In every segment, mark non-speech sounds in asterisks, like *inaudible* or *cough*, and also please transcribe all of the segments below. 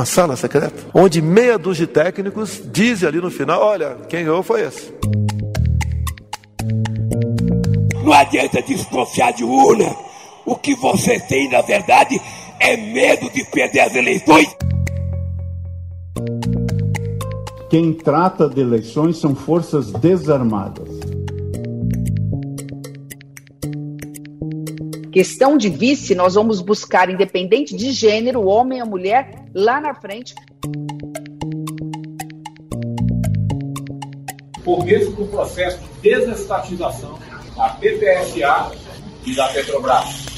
Uma sala secreta, onde meia dúzia de técnicos dizem ali no final: olha, quem ganhou foi esse. Não adianta desconfiar de urna. O que você tem, na verdade, é medo de perder as eleições. Quem trata de eleições são forças desarmadas. Questão de vice, nós vamos buscar, independente de gênero, homem ou mulher, lá na frente. Por mesmo do processo de desestatização da PPSA e da Petrobras.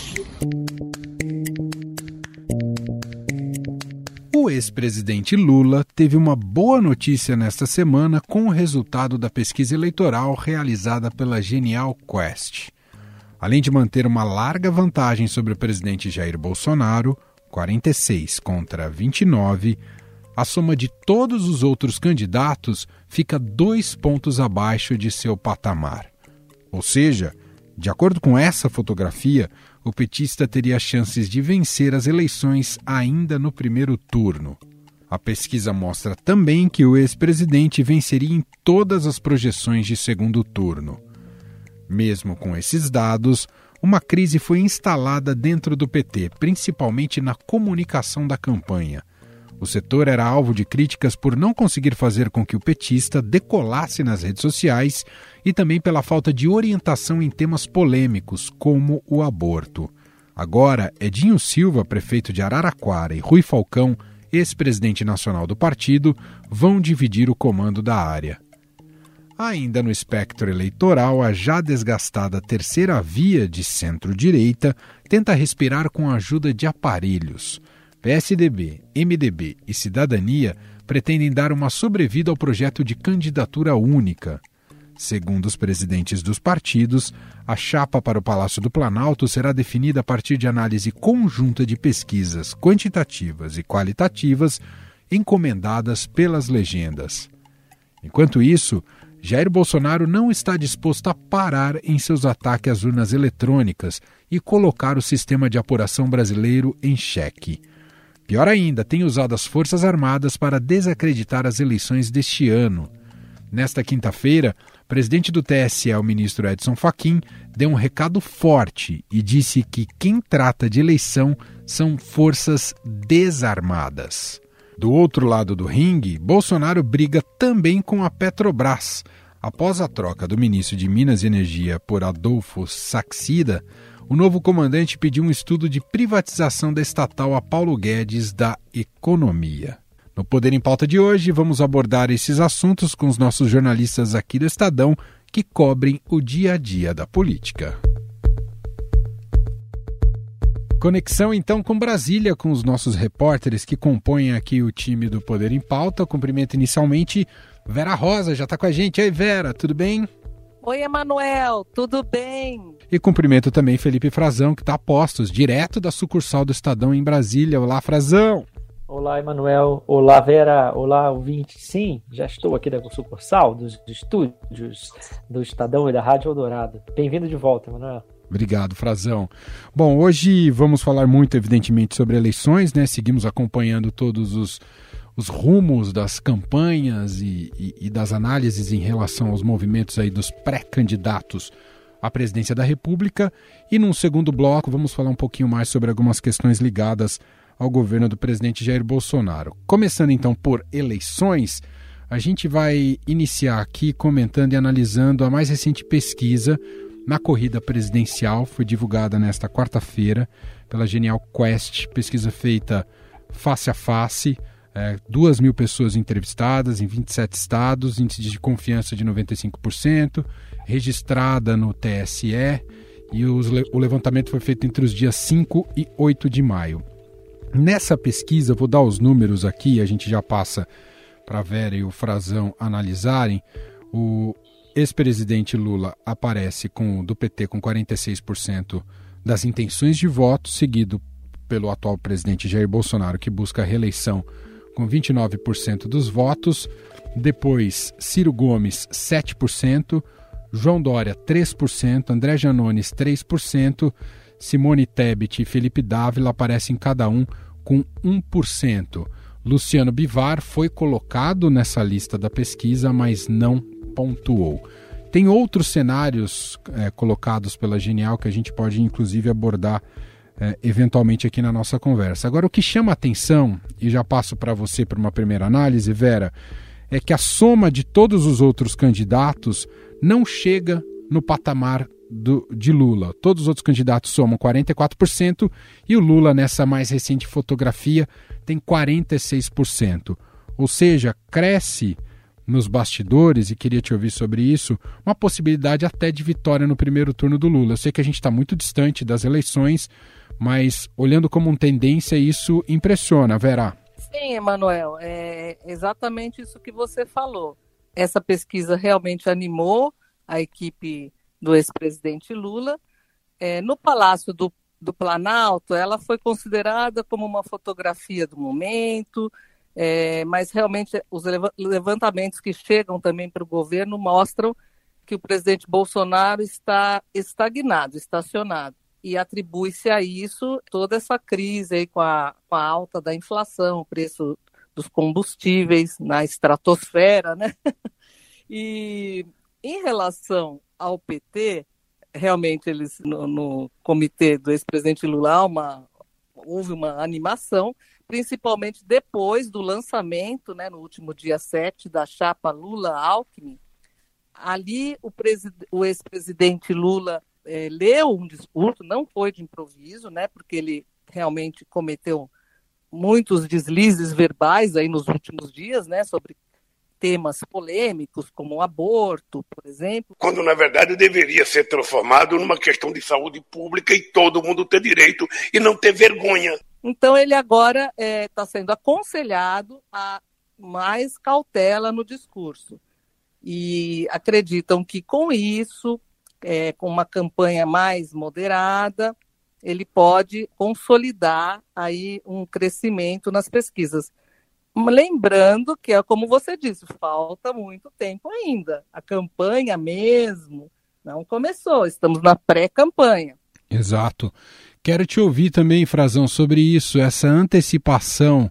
O ex-presidente Lula teve uma boa notícia nesta semana com o resultado da pesquisa eleitoral realizada pela Genial Quest. Além de manter uma larga vantagem sobre o presidente Jair Bolsonaro, 46 contra 29, a soma de todos os outros candidatos fica dois pontos abaixo de seu patamar. Ou seja, de acordo com essa fotografia, o petista teria chances de vencer as eleições ainda no primeiro turno. A pesquisa mostra também que o ex-presidente venceria em todas as projeções de segundo turno. Mesmo com esses dados, uma crise foi instalada dentro do PT, principalmente na comunicação da campanha. O setor era alvo de críticas por não conseguir fazer com que o petista decolasse nas redes sociais e também pela falta de orientação em temas polêmicos, como o aborto. Agora, Edinho Silva, prefeito de Araraquara, e Rui Falcão, ex-presidente nacional do partido, vão dividir o comando da área. Ainda no espectro eleitoral, a já desgastada terceira via de centro-direita tenta respirar com a ajuda de aparelhos. PSDB, MDB e Cidadania pretendem dar uma sobrevida ao projeto de candidatura única. Segundo os presidentes dos partidos, a chapa para o Palácio do Planalto será definida a partir de análise conjunta de pesquisas quantitativas e qualitativas encomendadas pelas legendas. Enquanto isso, Jair Bolsonaro não está disposto a parar em seus ataques às urnas eletrônicas e colocar o sistema de apuração brasileiro em xeque. Pior ainda, tem usado as Forças Armadas para desacreditar as eleições deste ano. Nesta quinta-feira, o presidente do TSE, o ministro Edson Fachin, deu um recado forte e disse que quem trata de eleição são forças desarmadas. Do outro lado do ringue, Bolsonaro briga também com a Petrobras. Após a troca do ministro de Minas e Energia por Adolfo Saxida, o novo comandante pediu um estudo de privatização da estatal a Paulo Guedes da Economia. No Poder em Pauta de hoje, vamos abordar esses assuntos com os nossos jornalistas aqui do Estadão que cobrem o dia a dia da política. Conexão então com Brasília, com os nossos repórteres que compõem aqui o time do Poder em Pauta. Cumprimento inicialmente Vera Rosa, já está com a gente. Oi, Vera, tudo bem? Oi, Emanuel, tudo bem? E cumprimento também Felipe Frazão, que está a postos, direto da sucursal do Estadão em Brasília. Olá, Frazão! Olá, Emanuel. Olá, Vera. Olá, ouvinte. Sim, já estou aqui da sucursal dos, estúdios do Estadão e da Rádio Eldorado. Bem-vindo de volta, Emanuel. Obrigado, Frazão. Bom, hoje vamos falar muito, evidentemente, sobre eleições, né? Seguimos acompanhando todos os, os rumos das campanhas e, e, e das análises em relação aos movimentos aí dos pré-candidatos à presidência da República. E num segundo bloco, vamos falar um pouquinho mais sobre algumas questões ligadas ao governo do presidente Jair Bolsonaro. Começando então por eleições, a gente vai iniciar aqui comentando e analisando a mais recente pesquisa na corrida presidencial, foi divulgada nesta quarta-feira pela Genial Quest, pesquisa feita face a face, é, duas mil pessoas entrevistadas em 27 estados, índice de confiança de 95%, registrada no TSE, e os, o levantamento foi feito entre os dias 5 e 8 de maio. Nessa pesquisa, vou dar os números aqui, a gente já passa para a Vera e o Frazão analisarem. O ex-presidente Lula aparece com do PT com 46% das intenções de voto, seguido pelo atual presidente Jair Bolsonaro, que busca a reeleição com 29% dos votos. Depois, Ciro Gomes, 7%, João Dória, 3%, André Janones, 3%, Simone Tebet e Felipe Dávila aparecem cada um com 1%. Luciano Bivar foi colocado nessa lista da pesquisa, mas não pontuou. Tem outros cenários é, colocados pela Genial que a gente pode, inclusive, abordar é, eventualmente aqui na nossa conversa. Agora, o que chama atenção, e já passo para você para uma primeira análise, Vera, é que a soma de todos os outros candidatos não chega no patamar do, de Lula. Todos os outros candidatos somam 44% e o Lula, nessa mais recente fotografia, tem 46%. Ou seja, cresce nos bastidores, e queria te ouvir sobre isso, uma possibilidade até de vitória no primeiro turno do Lula. Eu sei que a gente está muito distante das eleições, mas olhando como uma tendência, isso impressiona, Vera. Sim, Emanuel, é exatamente isso que você falou. Essa pesquisa realmente animou a equipe do ex-presidente Lula. É, no Palácio do, do Planalto, ela foi considerada como uma fotografia do momento, é, mas realmente os levantamentos que chegam também para o governo mostram que o presidente Bolsonaro está estagnado, estacionado. E atribui-se a isso toda essa crise aí com a, com a alta da inflação, o preço dos combustíveis na estratosfera, né? *laughs* E em relação ao PT, realmente eles no, no comitê do ex-presidente Lula uma, houve uma animação, principalmente depois do lançamento, né, no último dia 7, da chapa Lula-Alckmin. Ali o, o ex-presidente Lula é, leu um discurso, não foi de improviso, né, porque ele realmente cometeu muitos deslizes verbais aí nos últimos dias, né, sobre temas polêmicos, como o aborto, por exemplo. Quando, na verdade, deveria ser transformado numa questão de saúde pública e todo mundo ter direito e não ter vergonha. Então, ele agora está é, tá sendo aconselhado a mais cautela no discurso. E acreditam que com isso, é, com uma campanha mais moderada, ele pode consolidar aí um crescimento nas pesquisas. Lembrando que é como você disse, falta muito tempo ainda. A campanha mesmo não começou, estamos na pré-campanha. Exato. Quero te ouvir também, Frazão, sobre isso, essa antecipação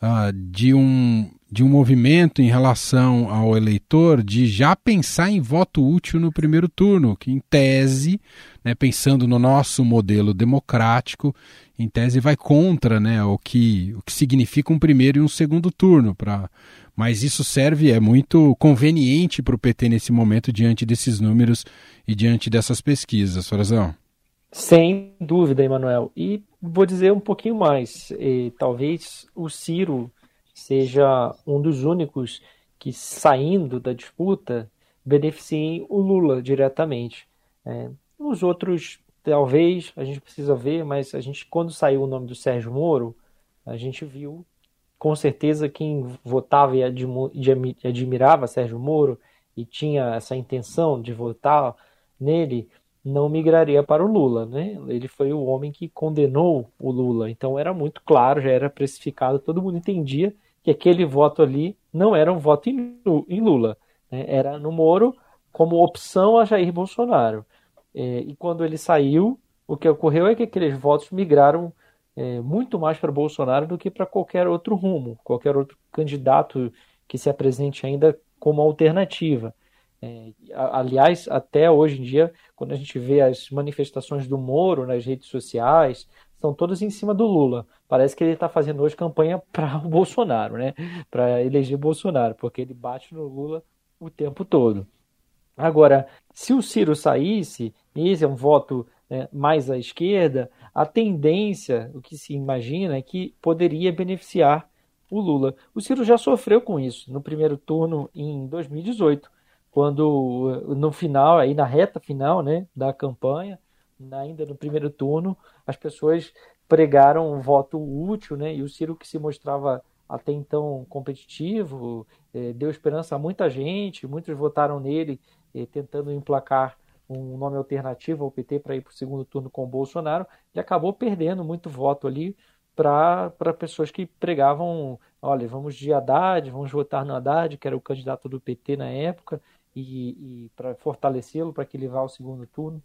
uh, de, um, de um movimento em relação ao eleitor de já pensar em voto útil no primeiro turno, que em tese, né, pensando no nosso modelo democrático, em tese vai contra né, o, que, o que significa um primeiro e um segundo turno. Pra, mas isso serve, é muito conveniente para o PT nesse momento, diante desses números e diante dessas pesquisas, Frazão. Sem dúvida, Emanuel. E vou dizer um pouquinho mais. E, talvez o Ciro seja um dos únicos que, saindo da disputa, beneficiem o Lula diretamente. É, os outros, talvez, a gente precisa ver, mas a gente, quando saiu o nome do Sérgio Moro, a gente viu com certeza quem votava e admirava Sérgio Moro e tinha essa intenção de votar nele não migraria para o Lula, né? Ele foi o homem que condenou o Lula, então era muito claro, já era precificado, todo mundo entendia que aquele voto ali não era um voto em, Lula, né? era no Moro como opção a Jair Bolsonaro. É, e quando ele saiu, o que ocorreu é que aqueles votos migraram é, muito mais para Bolsonaro do que para qualquer outro rumo, qualquer outro candidato que se apresente ainda como alternativa. É, aliás, até hoje em dia, quando a gente vê as manifestações do Moro nas redes sociais, são todas em cima do Lula. Parece que ele está fazendo hoje campanha *laughs* para o Bolsonaro, né? Para eleger Bolsonaro, porque ele bate no Lula o tempo todo. Agora, se o Ciro saísse, esse é um voto né, mais à esquerda, a tendência, o que se imagina, é que poderia beneficiar o Lula. O Ciro já sofreu com isso no primeiro turno em 2018 quando no final, aí na reta final né, da campanha, ainda no primeiro turno, as pessoas pregaram um voto útil, né, e o Ciro que se mostrava até então competitivo, eh, deu esperança a muita gente, muitos votaram nele eh, tentando emplacar um nome alternativo ao PT para ir para o segundo turno com o Bolsonaro, e acabou perdendo muito voto ali para pessoas que pregavam, olha, vamos de Haddad, vamos votar no Haddad, que era o candidato do PT na época, e, e para fortalecê-lo para que ele vá ao segundo turno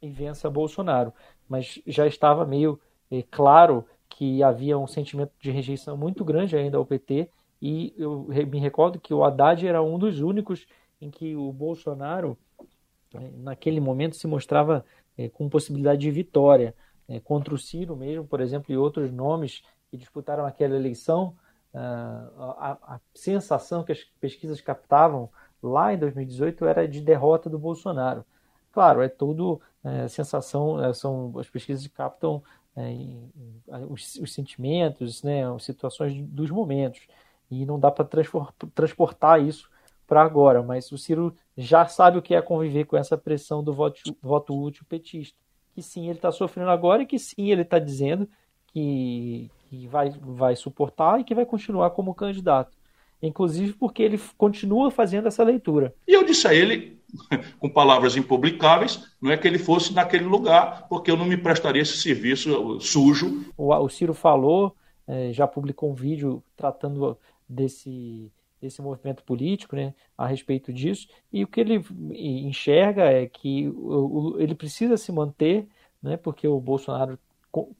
e vença Bolsonaro. Mas já estava meio é, claro que havia um sentimento de rejeição muito grande ainda ao PT, e eu me recordo que o Haddad era um dos únicos em que o Bolsonaro, eh, naquele momento, se mostrava é, com possibilidade de vitória. É, contra o Ciro mesmo, por exemplo, e outros nomes que disputaram aquela eleição, ah, a, a sensação que as pesquisas captavam lá em 2018 era de derrota do Bolsonaro. Claro, é tudo é, sensação, é, são as pesquisas captam é, os, os, sentimentos, né, as situações dos momentos, e não dá para transportar isso para agora, mas o Ciro já sabe o que é conviver com essa pressão do voto, voto útil petista. Que sim, ele está sofrendo agora e que sim, ele está dizendo que, que vai, vai suportar e que vai continuar como candidato. Inclusive porque ele continua fazendo essa leitura. E eu disse a ele, *laughs* com palavras impublicáveis, não é que ele fosse naquele lugar, porque eu não me prestaria esse serviço sujo. O, o Ciro falou, é, já publicou um vídeo tratando desse, desse movimento político, né, a respeito disso, e o que ele enxerga é que o, o, ele precisa se manter, né, porque o Bolsonaro,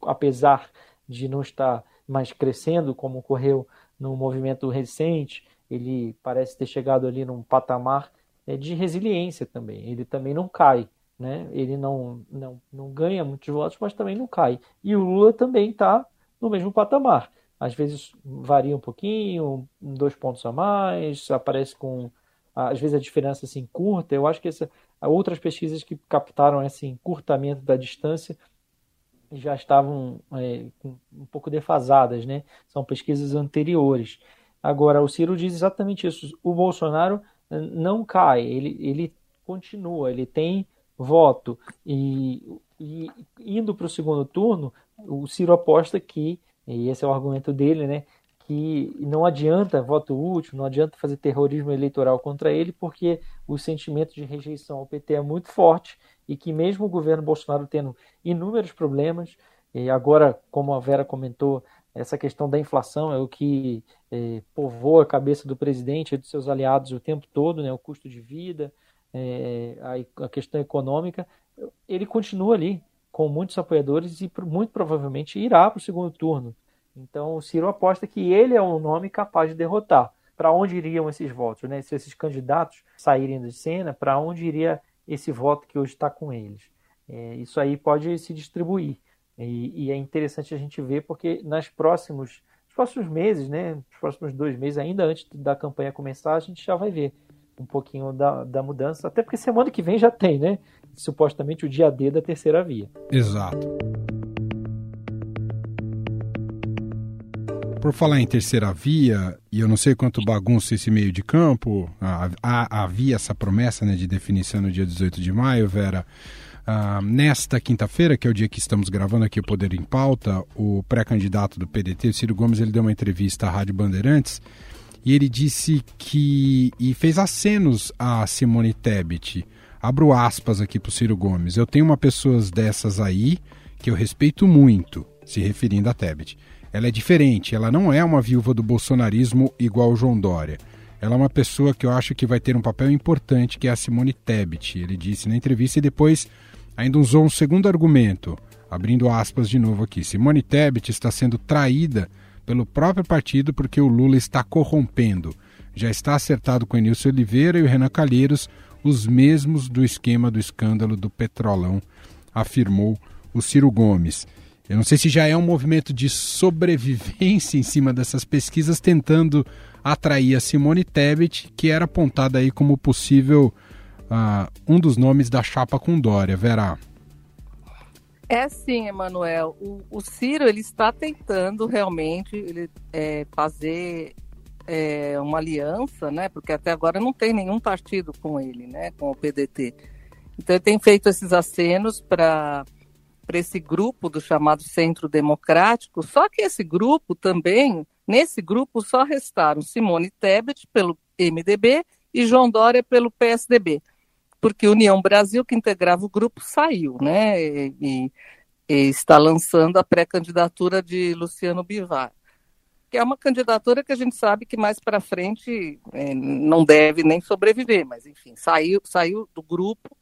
apesar de não estar mais crescendo como ocorreu no movimento recente, ele parece ter chegado ali num patamar é, de resiliência também. Ele também não cai, né? Ele não, não, não ganha muitos votos, mas também não cai. E o Lula também está no mesmo patamar. Às vezes varia um pouquinho, dois pontos a mais, aparece com às vezes a diferença assim curta. Eu acho que essa, outras pesquisas que captaram esse encurtamento da distância já estavam é, um pouco defasadas, né? São pesquisas anteriores. Agora, o Ciro diz exatamente isso. O Bolsonaro eh, não cai, ele, ele continua, ele tem voto. E, e indo para o segundo turno, o Ciro aposta que, e esse é o argumento dele, né? Que não adianta voto útil, não adianta fazer terrorismo eleitoral contra ele, porque o sentimento de rejeição ao PT é muito forte e que mesmo o governo Bolsonaro tendo inúmeros problemas, e agora, como a Vera comentou, essa questão da inflação é o que é, povoa a cabeça do presidente e dos seus aliados o tempo todo, né, o custo de vida, é, a, a, questão econômica, ele continua ali com muitos apoiadores e muito provavelmente irá para o segundo turno. Então o Ciro aposta que ele é um nome capaz de derrotar. Para onde iriam esses votos? Né? Se esses candidatos saírem de cena, para onde iria esse voto que hoje está com eles. É, isso aí pode se distribuir. E, e, é interessante a gente ver, porque nas próximos, nos próximos meses, né, nos próximos dois meses, ainda antes da campanha começar, a gente já vai ver um pouquinho da, da mudança. Até porque semana que vem já tem, né? Supostamente o dia D da terceira via. Exato. Por falar em terceira via, e eu não sei quanto bagunça esse meio de campo, havia essa promessa né, de definição no dia 18 de maio, Vera. Uh, nesta quinta-feira, que é o dia que estamos gravando aqui o Poder em Pauta, o pré-candidato do PDT, Ciro Gomes, ele deu uma entrevista à Rádio Bandeirantes e ele disse que. e fez acenos a Simone Tebet. Abro aspas aqui para o Ciro Gomes. Eu tenho uma pessoa dessas aí que eu respeito muito, se referindo a Tebet. Ela é diferente, ela não é uma viúva do bolsonarismo igual o João Dória. Ela é uma pessoa que eu acho que vai ter um papel importante, que é a Simone Tebet. Ele disse na entrevista e depois ainda usou um segundo argumento, abrindo aspas de novo aqui. Simone Tebet está sendo traída pelo próprio partido porque o Lula está corrompendo. Já está acertado com Enilson Oliveira e o Renan Calheiros, os mesmos do esquema do escândalo do Petrolão, afirmou o Ciro Gomes. Eu não sei se já é um movimento de sobrevivência em cima dessas pesquisas, tentando atrair a Simone Tebet, que era apontada aí como possível uh, um dos nomes da chapa com Dória. Verá. É sim, Emanuel. O, o, Ciro ele está tentando realmente ele, é, fazer é, uma aliança, né? Porque até agora não tem nenhum partido com ele, né? Com o PDT. Então ele tem feito esses acenos para para esse grupo do chamado Centro Democrático, só que esse grupo também, nesse grupo só restaram Simone Tebet pelo MDB e João Dória pelo PSDB, porque União Brasil, que integrava o grupo, saiu, né, e, e, está lançando a pré-candidatura de Luciano Bivar, que é uma candidatura que a gente sabe que mais para frente é, não deve nem sobreviver, mas enfim, saiu, saiu do grupo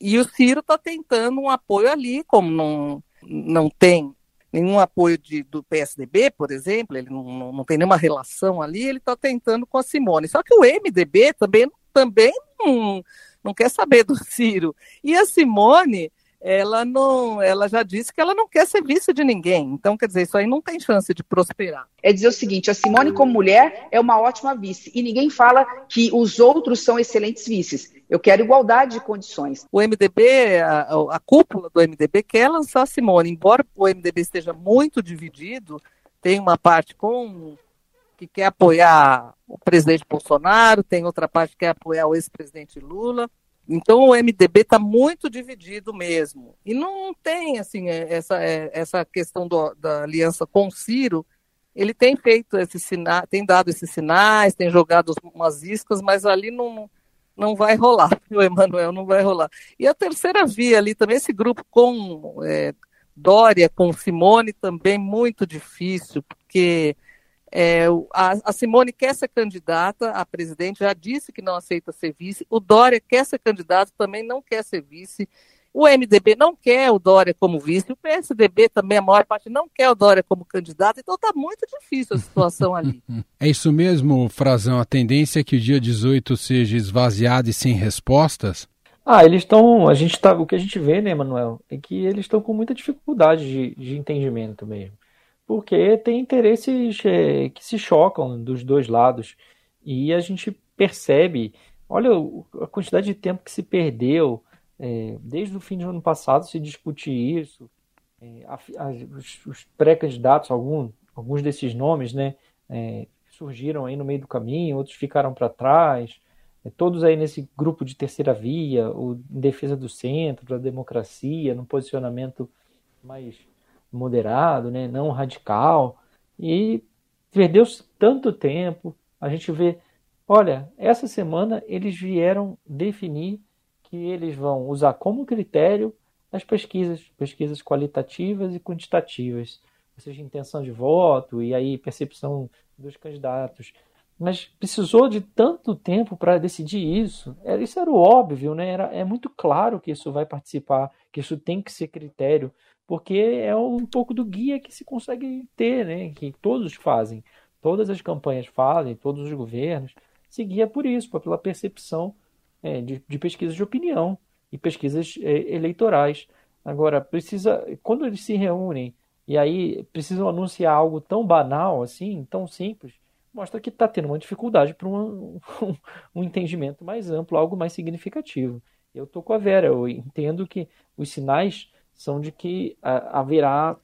e o Ciro está tentando um apoio ali, como não, não tem nenhum apoio de, do PSDB, por exemplo, ele não, não, tem nenhuma relação ali, ele está tentando com a Simone. Só que o MDB também, também não, não quer saber do Ciro. E a Simone, ela não, ela já disse que ela não quer ser vice de ninguém. Então, quer dizer, isso aí não tem chance de prosperar. É dizer o seguinte: a Simone, como mulher, é uma ótima vice. E ninguém fala que os outros são excelentes vices. Eu quero igualdade de condições. O MDB, a, a cúpula do MDB quer lançar a Simone, embora o MDB esteja muito dividido, tem uma parte com que quer apoiar o presidente Bolsonaro, tem outra parte que quer apoiar o ex-presidente Lula. Então o MDB está muito dividido mesmo. E não tem assim é, essa, é, essa questão do, da aliança com o Ciro. Ele tem feito esses sinais, tem dado esses sinais, tem jogado umas iscas, mas ali não, não vai rolar, *laughs* o Emanuel não vai rolar. E a terceira via ali também, esse grupo com é, Dória, com Simone, também muito difícil, porque é, a, a, Simone quer ser candidata a presidente, já disse que não aceita ser vice. O Dória quer ser candidato, também não quer ser vice. O MDB não quer o Dória como vice. O PSDB também, a maior parte, não quer o Dória como candidato. Então está muito difícil a situação ali. *laughs* É isso mesmo, Frazão? A tendência é que o dia 18 seja esvaziado e sem respostas? Ah, eles estão. A gente tá, o que a gente vê, né, Manuel, é que eles estão com muita dificuldade de, de entendimento mesmo porque tem interesses é, que se chocam dos dois lados. E a gente percebe, olha a quantidade de tempo que se perdeu, é, desde o fim do ano passado se discutir isso, é, a, a, os, os pré-candidatos, algum, alguns desses nomes, né, é, surgiram aí no meio do caminho, outros ficaram para trás, é, todos aí nesse grupo de terceira via, o, em defesa do centro, da democracia, no posicionamento mais moderado, né, não radical, e perdeu-se tanto tempo. A gente vê, olha, essa semana eles vieram definir que eles vão usar como critério as pesquisas, pesquisas qualitativas e quantitativas, ou seja, intenção de voto e aí percepção dos candidatos. Mas precisou de tanto tempo para decidir isso. Isso era óbvio, né? Era, é muito claro que isso vai participar, que isso tem que ser critério porque é um pouco do guia que se consegue ter, né? que todos fazem, todas as campanhas fazem, todos os governos, se guia por isso, pela percepção é, de, de, pesquisas de opinião e pesquisas é, eleitorais. Agora, precisa, quando eles se reúnem e aí precisam anunciar algo tão banal assim, tão simples, mostra que está tendo uma dificuldade para um, *laughs* um, um entendimento mais amplo, algo mais significativo. Eu estou com a Vera, eu entendo que os sinais são de que haverá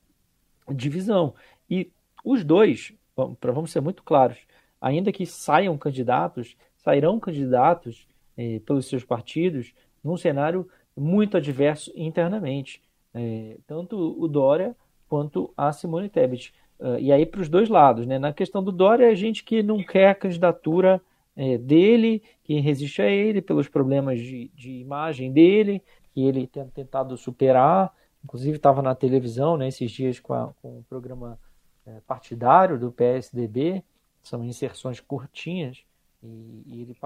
divisão. E os dois, para vamos ser muito claros, ainda que saiam candidatos, sairão candidatos eh, pelos seus partidos num cenário muito adverso internamente, eh, tanto o Dória quanto a Simone Tebet. Uh, e aí para os dois lados, né? Na questão do Dória, a gente que não quer a candidatura eh, dele, que resiste a ele pelos problemas de, de imagem dele, que ele tem tentado superar, Inclusive estava na televisão né, esses dias com, a, com o programa é, partidário do PSDB, são inserções curtinhas, e, e ele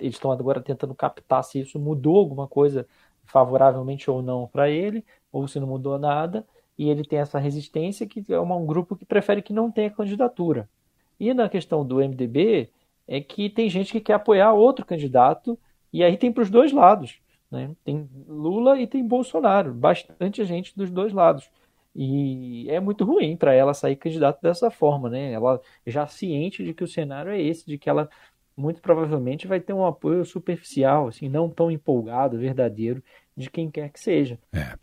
eles estão agora tentando captar se isso mudou alguma coisa favoravelmente ou não para ele, ou se não mudou nada, e ele tem essa resistência que é um grupo que prefere que não tenha candidatura. E na questão do MDB, é que tem gente que quer apoiar outro candidato, e aí tem para os dois lados. Né? Tem Lula e tem Bolsonaro, bastante gente dos dois lados. E é muito ruim para ela sair candidata dessa forma, né? Ela já ciente de que o cenário é esse, de que ela muito provavelmente vai ter um apoio superficial, assim, não tão empolgado, verdadeiro, de quem quer que seja. É.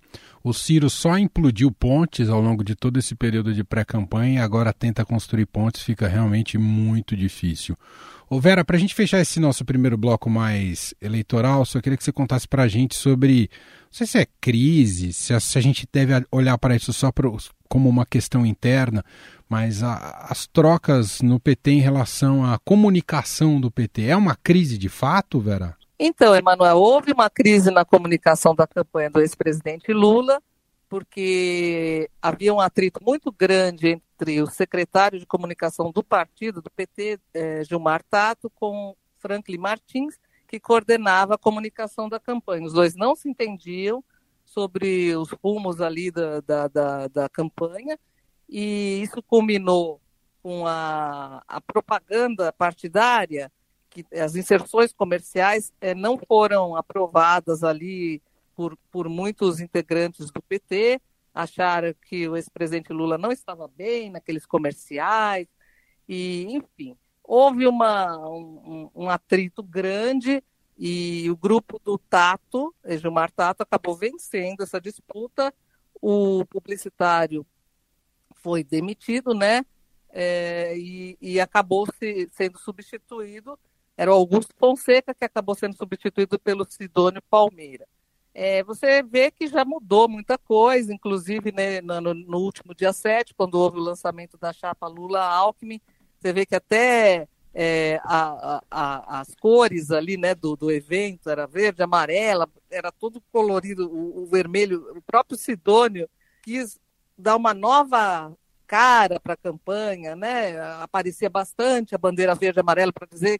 O Ciro só implodiu pontes ao longo de todo esse período de pré-campanha e agora tenta construir pontes, fica realmente muito difícil. Ô Vera, para a gente fechar esse nosso primeiro bloco mais eleitoral, só queria que você contasse para a gente sobre, não sei se é crise, se a, se a gente deve olhar para isso só pro, como uma questão interna, mas a, as trocas no PT em relação à comunicação do PT, é uma crise de fato, Vera? Então, Emanuel, houve uma crise na comunicação da campanha do ex-presidente Lula, porque havia um atrito muito grande entre o secretário de comunicação do partido, do PT, eh, Gilmar Tato, com Franklin Martins, que coordenava a comunicação da campanha. Os dois não se entendiam sobre os rumos ali da, da, da, da campanha, e isso culminou com a, a propaganda partidária, que as inserções comerciais é, não foram aprovadas ali por, por muitos integrantes do PT, acharam que o ex-presidente Lula não estava bem naqueles comerciais, e, enfim, houve uma, um, um atrito grande e o grupo do Tato, Gilmar Tato, acabou vencendo essa disputa. O publicitário foi demitido, né? É, e, e, acabou se, sendo substituído. Era o Augusto Fonseca que acabou sendo substituído pelo Sidônio Palmeira. É, você vê que já mudou muita coisa, inclusive né, no, no, último dia 7, quando houve o lançamento da chapa Lula-Alckmin, você vê que até é, a, a, as cores ali né, do, do evento, era verde, amarela, era todo colorido, o, o vermelho, o próprio Sidônio quis dar uma nova cara para a campanha, né? Aparecia bastante a bandeira verde e amarela para dizer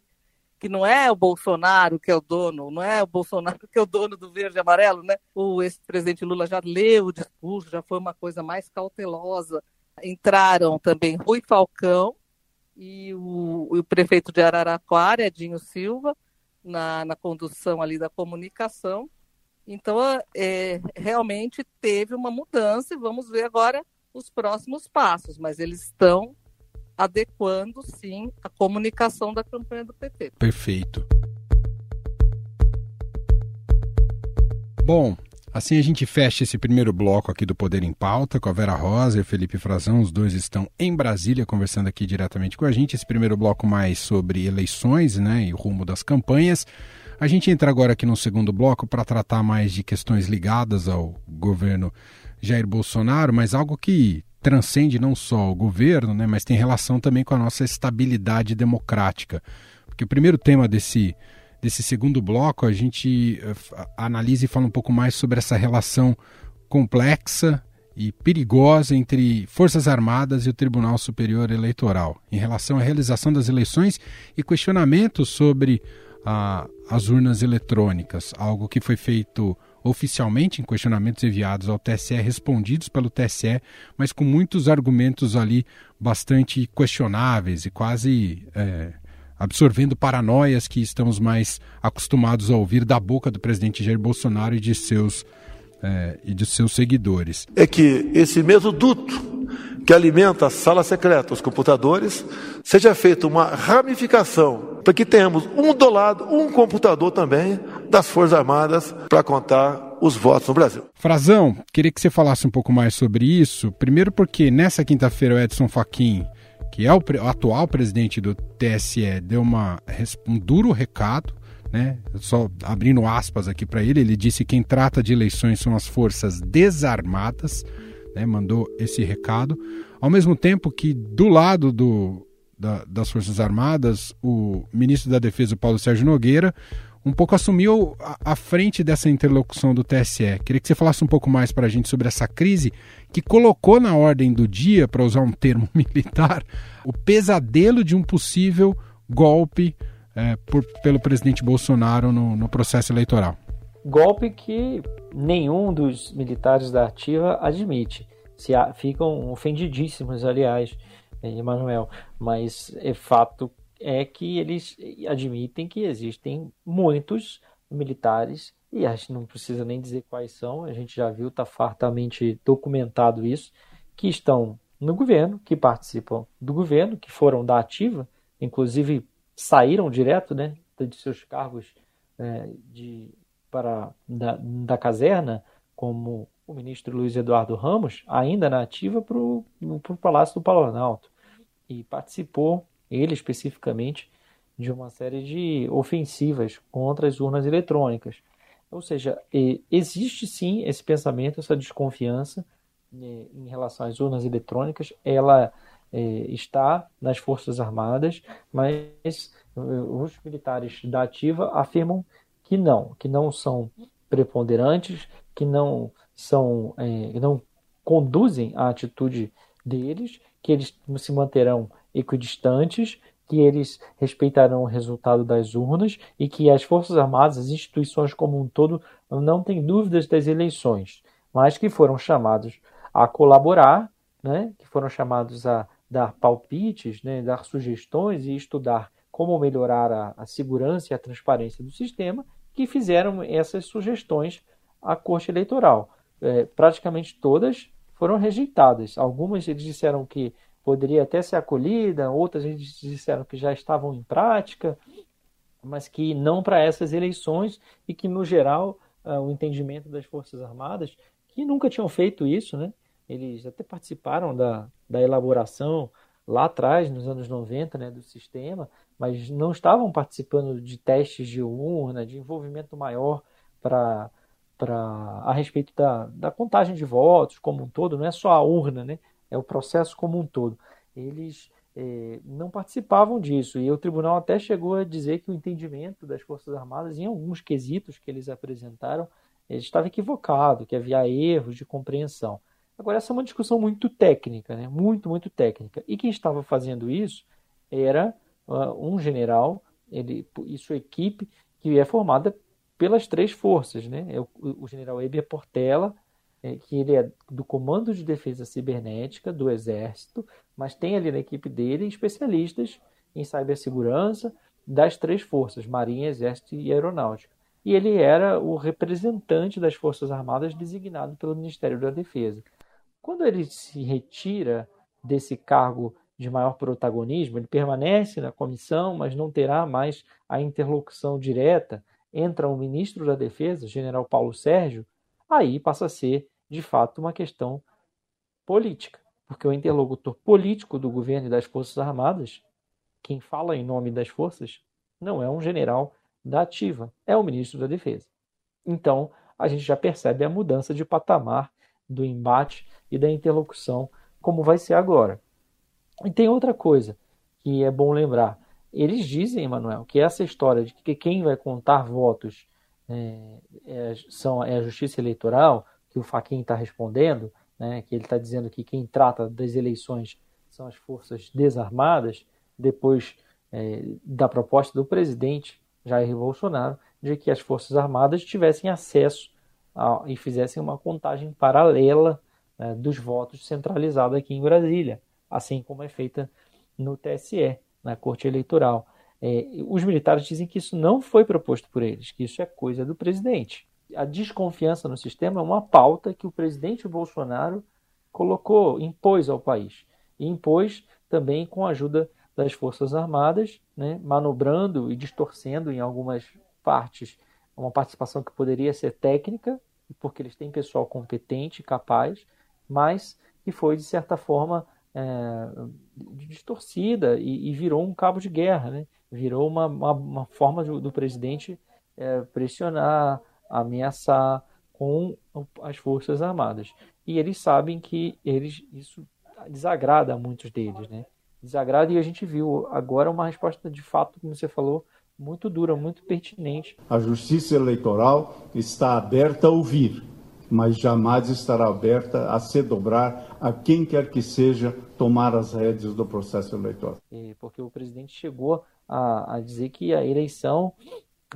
que não é o Bolsonaro que é o dono, não é o Bolsonaro *laughs* que é o dono do verde e amarelo, né? O ex-presidente Lula já leu o discurso, já foi uma coisa mais cautelosa. Entraram também Rui Falcão, e o, o prefeito de Araraquara, Edinho Silva, na, na condução ali da comunicação. Então, é, realmente teve uma mudança e vamos ver agora os próximos passos, mas eles estão adequando, sim, a comunicação da campanha do PT. Perfeito. Bom, Assim a gente fecha esse primeiro bloco aqui do Poder em Pauta com a Vera Rosa e o Felipe Frazão. Os dois estão em Brasília conversando aqui diretamente com a gente. Esse primeiro bloco mais sobre eleições né, e o rumo das campanhas. A gente entra agora aqui no segundo bloco para tratar mais de questões ligadas ao governo Jair Bolsonaro, mas algo que transcende não só o governo, né, mas tem relação também com a nossa estabilidade democrática. Porque o primeiro tema desse desse segundo bloco, a gente uh, analisa e fala um pouco mais sobre essa relação complexa e perigosa entre Forças Armadas e o Tribunal Superior Eleitoral, em relação à realização das eleições e questionamentos sobre as urnas eletrônicas, algo que foi feito oficialmente em questionamentos enviados ao TSE, respondidos pelo TSE, mas com muitos argumentos ali bastante questionáveis e quase. É, absorvendo paranoias que estamos mais acostumados a ouvir da boca do presidente Jair Bolsonaro e de seus, é, e de seus seguidores. É que esse mesmo duto que alimenta a sala secreta, os computadores, seja feita uma ramificação para que tenhamos um do lado, um computador também das Forças Armadas para contar os votos no Brasil. Frazão, queria que você falasse um pouco mais sobre isso. Primeiro porque nessa quinta-feira o Edson Fachin que é o, atual presidente do TSE, deu uma, um duro recado, né? Só abrindo aspas aqui para ele, ele disse que quem trata de eleições são as forças desarmadas, né? Mandou esse recado. Ao mesmo tempo que do lado do, da, das Forças Armadas, o ministro da Defesa, Paulo Sérgio Nogueira, um pouco assumiu a, a, frente dessa interlocução do TSE. Queria que você falasse um pouco mais para a gente sobre essa crise que colocou na ordem do dia, para usar um termo *laughs* militar, o pesadelo de um possível golpe é, por, pelo presidente Bolsonaro no, no processo eleitoral. Golpe que nenhum dos militares da ativa admite. Se ficam ofendidíssimos, aliás, Emanuel, mas é fato é que eles admitem que existem muitos militares, e a gente não precisa nem dizer quais são, a gente já viu, está fartamente documentado isso, que estão no governo, que participam do governo, que foram da ativa, inclusive saíram direto né, de seus cargos é, de, para, da, da caserna, como o ministro Luiz Eduardo Ramos, ainda na ativa, para o Palácio do Planalto. E participou ele especificamente, de uma série de ofensivas contra as urnas eletrônicas. Ou seja, existe sim esse pensamento, essa desconfiança né, em relação às urnas eletrônicas. Ela é, está nas Forças Armadas, mas é, os militares da ativa afirmam que não, que não são preponderantes, que não são, é, não conduzem a atitude deles, que eles se manterão equidistantes que eles respeitarão o resultado das urnas e que as Forças Armadas, as instituições como um todo, não têm dúvidas das eleições, mas que foram chamados a colaborar, né, que foram chamados a dar palpites, né, dar sugestões e estudar como melhorar a, a segurança e a transparência do sistema, que fizeram essas sugestões à Corte Eleitoral. É, praticamente todas foram rejeitadas. Algumas eles disseram que poderia até ser acolhida, outras eles disseram que já estavam em prática, mas que não para essas eleições e que, no geral, uh, o entendimento das Forças Armadas, que nunca tinham feito isso, né? eles até participaram da, da elaboração lá atrás, nos anos 90, né, do sistema, mas não estavam participando de testes de urna, de envolvimento maior para a respeito da, da contagem de votos como um todo, não é só a urna, né? é o processo como um todo. Eles é, não participavam disso e o tribunal até chegou a dizer que o entendimento das Forças Armadas, em alguns quesitos que eles apresentaram, estava equivocado, que havia erros de compreensão. Agora, essa é uma discussão muito técnica, né? muito, muito técnica. E quem estava fazendo isso era um general ele, e sua equipe, que é formada pelas três forças. Né? É o, o general Eber Portela, é, que ele é do Comando de Defesa Cibernética do Exército, mas tem ali na equipe dele especialistas em cibersegurança das três forças, Marinha, Exército e Aeronáutica. E ele era o representante das Forças Armadas designado pelo Ministério da Defesa. Quando ele se retira desse cargo de maior protagonismo, ele permanece na comissão, mas não terá mais a interlocução direta. Entra o ministro da Defesa, general Paulo Sérgio, aí passa a ser de fato, uma questão política, porque o interlocutor político do governo e das Forças Armadas, quem fala em nome das forças, não é um general da ativa, é o ministro da Defesa. Então, a gente já percebe a mudança de patamar do embate e da interlocução, como vai ser agora. E tem outra coisa que é bom lembrar. Eles dizem, Emanuel, que essa história de que quem vai contar votos é, é, são, é a justiça eleitoral que o Faquin está respondendo, né, que ele está dizendo que quem trata das eleições são as forças desarmadas, depois é, da proposta do presidente Jair Bolsonaro de que as forças armadas tivessem acesso a, e fizessem uma contagem paralela né, dos votos centralizada aqui em Brasília, assim como é feita no TSE, na Corte Eleitoral. É, os militares dizem que isso não foi proposto por eles, que isso é coisa do presidente a desconfiança no sistema é uma pauta que o presidente Bolsonaro colocou, impôs ao país. E impôs também com a ajuda das Forças Armadas, né, manobrando e distorcendo em algumas partes uma participação que poderia ser técnica, porque eles têm pessoal competente, capaz, mas que foi, de certa forma, é, distorcida e, e, virou um cabo de guerra, né? virou uma, uma, uma forma do, do presidente é, pressionar, ameaçar com as forças armadas. E eles sabem que eles isso desagrada a muitos deles, né? Desagrada e a gente viu agora uma resposta de fato, como você falou, muito dura, muito pertinente. A justiça eleitoral está aberta a ouvir, mas jamais estará aberta a se dobrar a quem quer que seja tomar as rédeas do processo eleitoral. Porque o presidente chegou a, a dizer que a eleição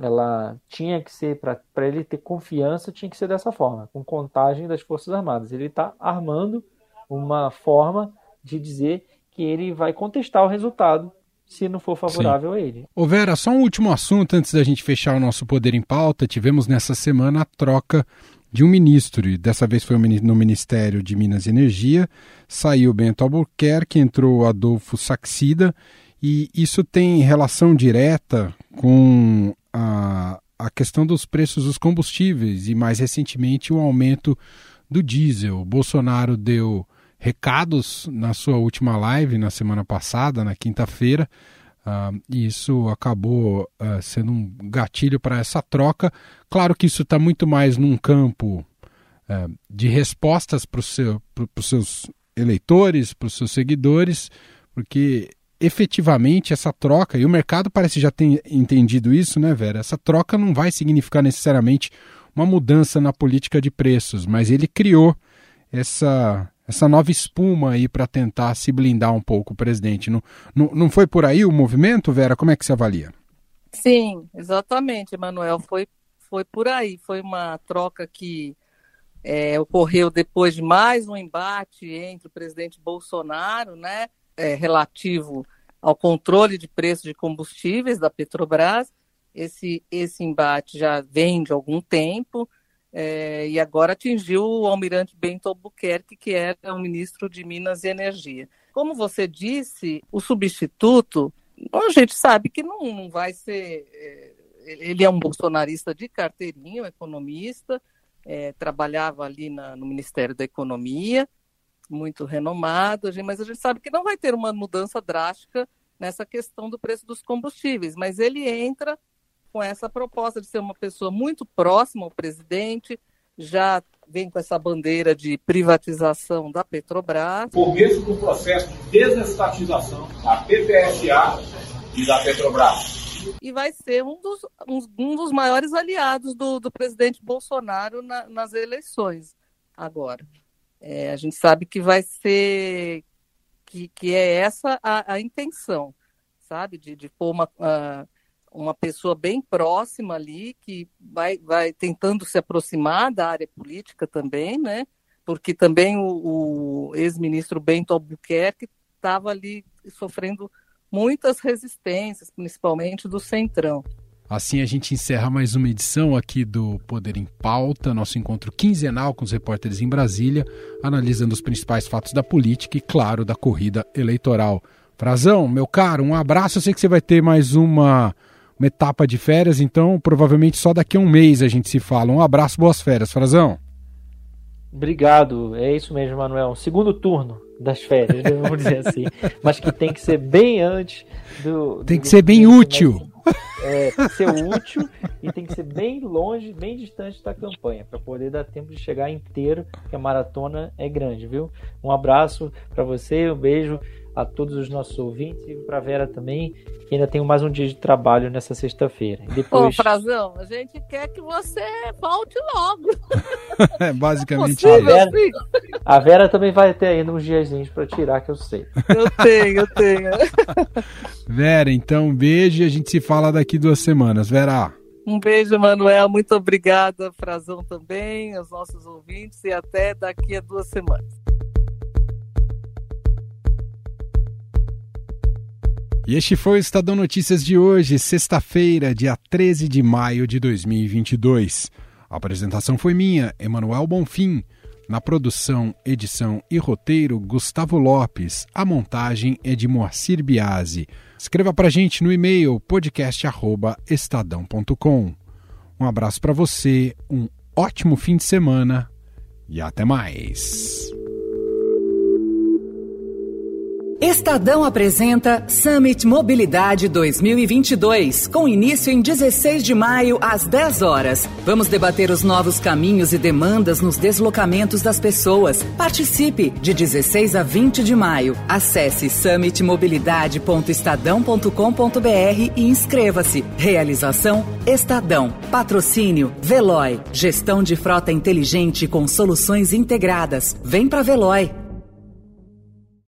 ela tinha que ser, para ele ter confiança, tinha que ser dessa forma, com contagem das Forças Armadas. Ele está armando uma forma de dizer que ele vai contestar o resultado se não for favorável Sim. a ele. Ô Vera, só um último assunto antes da gente fechar o nosso Poder em Pauta. Tivemos nessa semana a troca de um ministro, e dessa vez foi no Ministério de Minas e Energia. Saiu Bento Albuquerque, entrou Adolfo Saxida, e isso tem relação direta com a, a questão dos preços dos combustíveis e, mais recentemente, o aumento do diesel. O Bolsonaro deu recados na sua última live na semana passada, na quinta-feira, uh, e isso acabou uh, sendo um gatilho para essa troca. Claro que isso está muito mais num campo uh, de respostas para seu, os seus eleitores, para os seus seguidores, porque efetivamente essa troca, e o mercado parece já ter entendido isso, né, Vera? Essa troca não vai significar necessariamente uma mudança na política de preços, mas ele criou essa, essa nova espuma aí para tentar se blindar um pouco o presidente. Não, não, não foi por aí o movimento, Vera? Como é que você avalia? Sim, exatamente, Emanuel. Foi, foi por aí. Foi uma troca que é, ocorreu depois de mais um embate entre o presidente Bolsonaro, né, é, relativo ao controle de preços de combustíveis da Petrobras. Esse, esse embate já vem de algum tempo é, e agora atingiu o almirante Bento Albuquerque, que era o ministro de Minas e Energia. Como você disse, o substituto, a gente sabe que não, não vai ser. É, ele é um bolsonarista de carteirinha, um economista, é, trabalhava ali na, no Ministério da Economia, muito renomado, mas a gente sabe que não vai ter uma mudança drástica nessa questão do preço dos combustíveis, mas ele entra com essa proposta de ser uma pessoa muito próxima ao presidente, já vem com essa bandeira de privatização da Petrobras. Por meio do processo de desestatização da PPSA e da Petrobras e vai ser um dos, um, um dos maiores aliados do, do presidente Bolsonaro na, nas eleições agora. É, a gente sabe que vai ser que, que é essa a, a intenção, sabe, de, de pôr uma, uma pessoa bem próxima ali que vai, vai tentando se aproximar da área política também, né? Porque também o, o ex-ministro Bento Albuquerque estava ali sofrendo muitas resistências, principalmente do Centrão. Assim a gente encerra mais uma edição aqui do Poder em Pauta, nosso encontro quinzenal com os repórteres em Brasília, analisando os principais fatos da política e, claro, da corrida eleitoral. Frazão, meu caro, um abraço. Eu sei que você vai ter mais uma, uma etapa de férias, então provavelmente só daqui a um mês a gente se fala. Um abraço, boas férias, Frazão. Obrigado, é isso mesmo, Manuel. Segundo turno das férias, né, vamos dizer assim. *laughs* Mas que tem que ser bem antes do. Tem do, que ser bem útil. É, tem que ser útil e tem que ser bem longe, bem distante da campanha, para poder dar tempo de chegar inteiro, porque a maratona é grande, viu? Um abraço para você, um beijo a todos os nossos ouvintes e para Vera também, que ainda tem mais um dia de trabalho nessa sexta-feira. Depois... Ô, Frazão, a gente quer que você volte logo. *laughs* é basicamente é a Vera, a Vera também vai ter ainda uns diazinhos para tirar, que eu sei. Eu tenho, eu tenho. *laughs* Vera, então um beijo e a gente se fala daqui duas semanas. Vera. Um beijo, Manuel. Muito obrigada, Frazão também, aos nossos ouvintes, e até daqui a duas semanas. E este foi o Estadão Notícias de hoje, sexta-feira, dia 13 de maio de 2022. A apresentação foi minha, Emanuel Bonfim. Na produção, edição e roteiro, Gustavo Lopes. A montagem é de Moacir Biasi. Escreva para gente no e-mail podcast@estadão.com. Um abraço para você, um ótimo fim de semana e até mais. Estadão apresenta Summit Mobilidade 2022, com início em 16 de maio às 10 horas. Vamos debater os novos caminhos e demandas nos deslocamentos das pessoas. Participe de 16 a 20 de maio. Acesse summitmobilidade.estadão.com.br e inscreva-se. Realização Estadão. Patrocínio Veloy. Gestão de frota inteligente com soluções integradas. Vem para Veloy.